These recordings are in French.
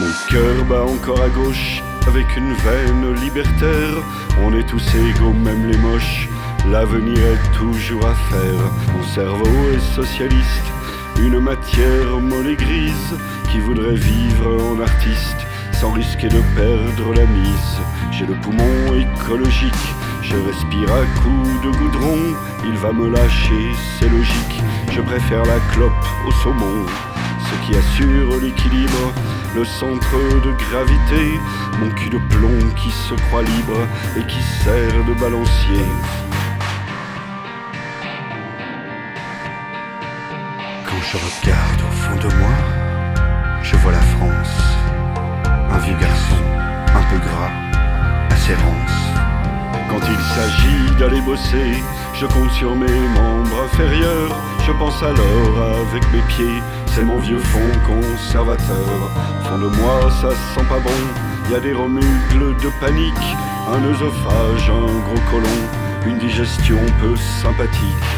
Mon cœur bat encore à gauche avec une veine libertaire. On est tous égaux, même les moches. L'avenir est toujours à faire. Mon cerveau est socialiste, une matière molle et grise qui voudrait vivre en artiste sans risquer de perdre la mise. J'ai le poumon écologique, je respire à coups de goudron. Il va me lâcher, c'est logique. Je préfère la clope au saumon, ce qui assure l'équilibre le centre de gravité, mon cul de plomb qui se croit libre et qui sert de balancier. Quand je regarde au fond de moi, je vois la France, un vieux garçon, un peu gras, assez rance. Quand il s'agit d'aller bosser, je compte sur mes membres inférieurs, je pense alors avec mes pieds c'est mon vieux fond conservateur. Fond de moi, ça sent pas bon. Y a des remugles de panique, un œsophage, un gros colon, une digestion peu sympathique.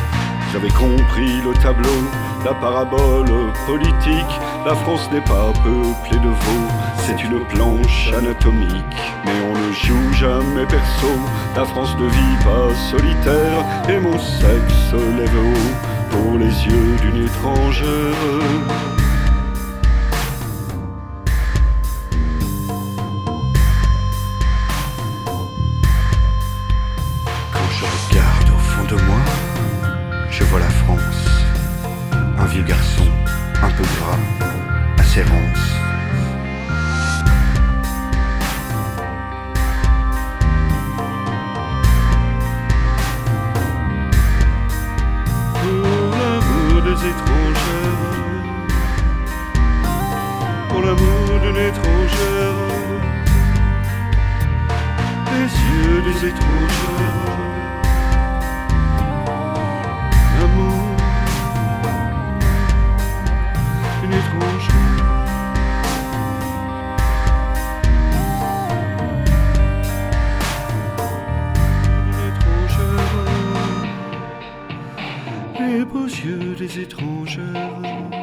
J'avais compris le tableau, la parabole politique. La France n'est pas peuplée de veaux, c'est une planche anatomique. Mais on ne joue jamais perso, la France ne vit pas solitaire. Et mon sexe lève haut pour les yeux d'une étrangère. Assez rance pour l'amour d'une étrangère, les yeux des étrangères, les beaux yeux des étrangères.